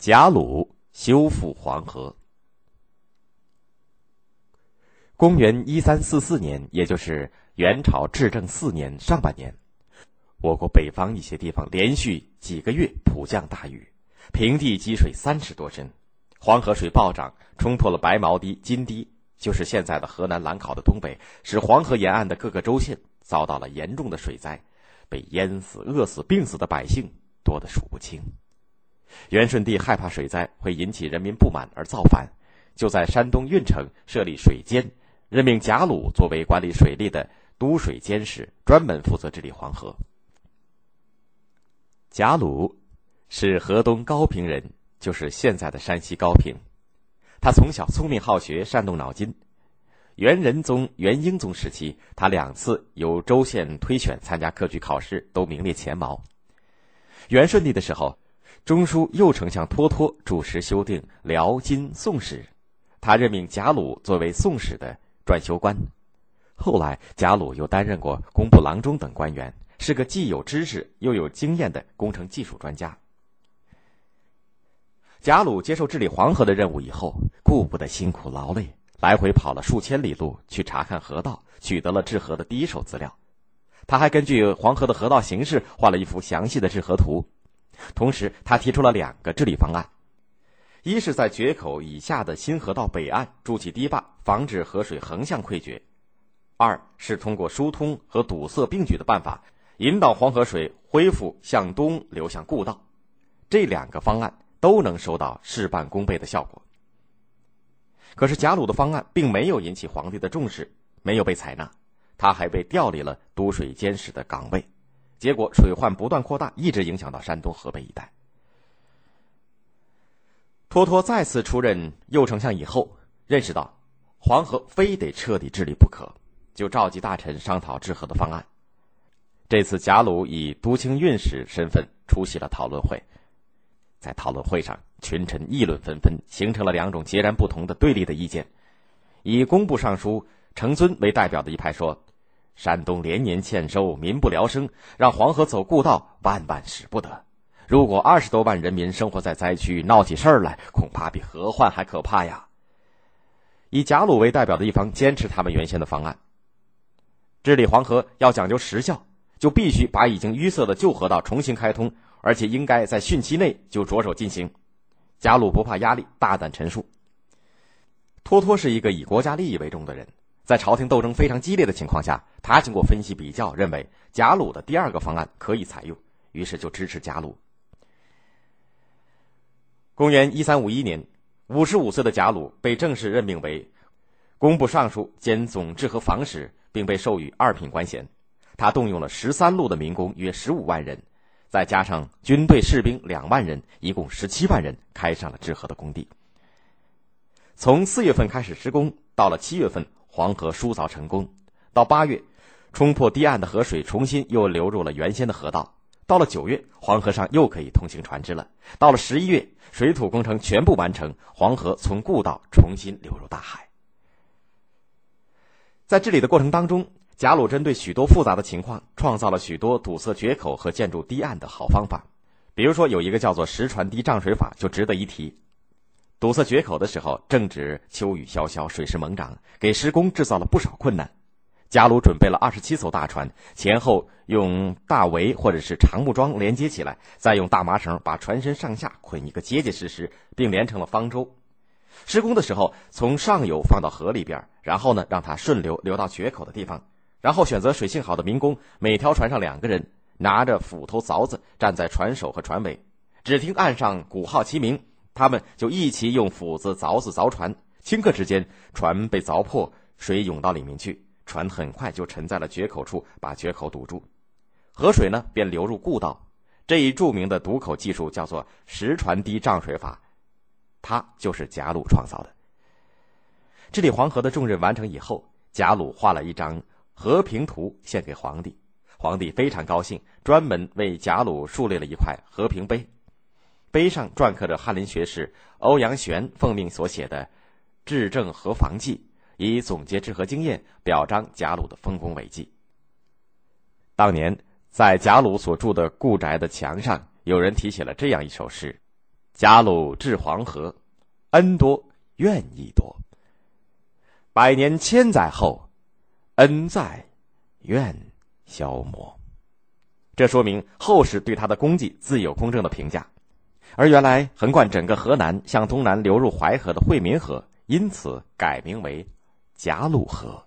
贾鲁修复黄河。公元一三四四年，也就是元朝至正四年上半年，我国北方一些地方连续几个月普降大雨，平地积水三尺多深，黄河水暴涨，冲破了白毛堤、金堤，就是现在的河南兰考的东北，使黄河沿岸的各个州县遭到了严重的水灾，被淹死、饿死、病死的百姓多得数不清。元顺帝害怕水灾会引起人民不满而造反，就在山东运城设立水监，任命贾鲁作为管理水利的都水监使，专门负责治理黄河。贾鲁是河东高平人，就是现在的山西高平。他从小聪明好学，善动脑筋。元仁宗、元英宗时期，他两次由州县推选参加科举考试，都名列前茅。元顺帝的时候。中书右丞相脱脱主持修订辽金宋史，他任命贾鲁作为宋史的撰修官。后来，贾鲁又担任过工部郎中等官员，是个既有知识又有经验的工程技术专家。贾鲁接受治理黄河的任务以后，顾不得辛苦劳累，来回跑了数千里路去查看河道，取得了治河的第一手资料。他还根据黄河的河道形势画了一幅详细的治河图。同时，他提出了两个治理方案：一是在决口以下的新河道北岸筑起堤坝，防止河水横向溃决；二是通过疏通和堵塞并举的办法，引导黄河水恢复向东流向故道。这两个方案都能收到事半功倍的效果。可是，贾鲁的方案并没有引起皇帝的重视，没有被采纳，他还被调离了都水监使的岗位。结果水患不断扩大，一直影响到山东、河北一带。托托再次出任右丞相以后，认识到黄河非得彻底治理不可，就召集大臣商讨治河的方案。这次贾鲁以都清运使身份出席了讨论会，在讨论会上，群臣议论纷纷，形成了两种截然不同的对立的意见。以工部尚书程遵为代表的一派说。山东连年欠收，民不聊生，让黄河走故道，万万使不得。如果二十多万人民生活在灾区，闹起事儿来，恐怕比河患还可怕呀。以贾鲁为代表的一方坚持他们原先的方案：治理黄河要讲究时效，就必须把已经淤塞的旧河道重新开通，而且应该在汛期内就着手进行。贾鲁不怕压力，大胆陈述。托托是一个以国家利益为重的人。在朝廷斗争非常激烈的情况下，他经过分析比较，认为贾鲁的第二个方案可以采用，于是就支持贾鲁。公元一三五一年，五十五岁的贾鲁被正式任命为工部尚书兼总治河防使，并被授予二品官衔。他动用了十三路的民工约十五万人，再加上军队士兵两万人，一共十七万人，开上了治河的工地。从四月份开始施工，到了七月份。黄河疏凿成功，到八月，冲破堤岸的河水重新又流入了原先的河道。到了九月，黄河上又可以通行船只了。到了十一月，水土工程全部完成，黄河从故道重新流入大海。在治理的过程当中，贾鲁针对许多复杂的情况，创造了许多堵塞决口和建筑堤岸的好方法。比如说，有一个叫做石船堤涨水法，就值得一提。堵塞决口的时候，正值秋雨潇潇，水势猛涨，给施工制造了不少困难。贾鲁准备了二十七艘大船，前后用大围或者是长木桩连接起来，再用大麻绳把船身上下捆一个结结实实，并连成了方舟。施工的时候，从上游放到河里边，然后呢，让它顺流流到决口的地方，然后选择水性好的民工，每条船上两个人，拿着斧头、凿子，站在船首和船尾，只听岸上鼓号齐鸣。他们就一起用斧子、凿子凿船，顷刻之间，船被凿破，水涌到里面去，船很快就沉在了决口处，把决口堵住，河水呢便流入故道。这一著名的堵口技术叫做石船堤涨水法，它就是贾鲁创造的。治理黄河的重任完成以后，贾鲁画了一张和平图献给皇帝，皇帝非常高兴，专门为贾鲁树立了一块和平碑。碑上篆刻着翰林学士欧阳玄奉命所写的《治政河防记》，以总结治河经验，表彰贾鲁的丰功伟绩。当年在贾鲁所住的故宅的墙上，有人题写了这样一首诗：“贾鲁治黄河，恩多怨亦多。百年千载后，恩在，怨消磨。这说明后世对他的功绩自有公正的评价。而原来横贯整个河南、向东南流入淮河的惠民河，因此改名为贾鲁河。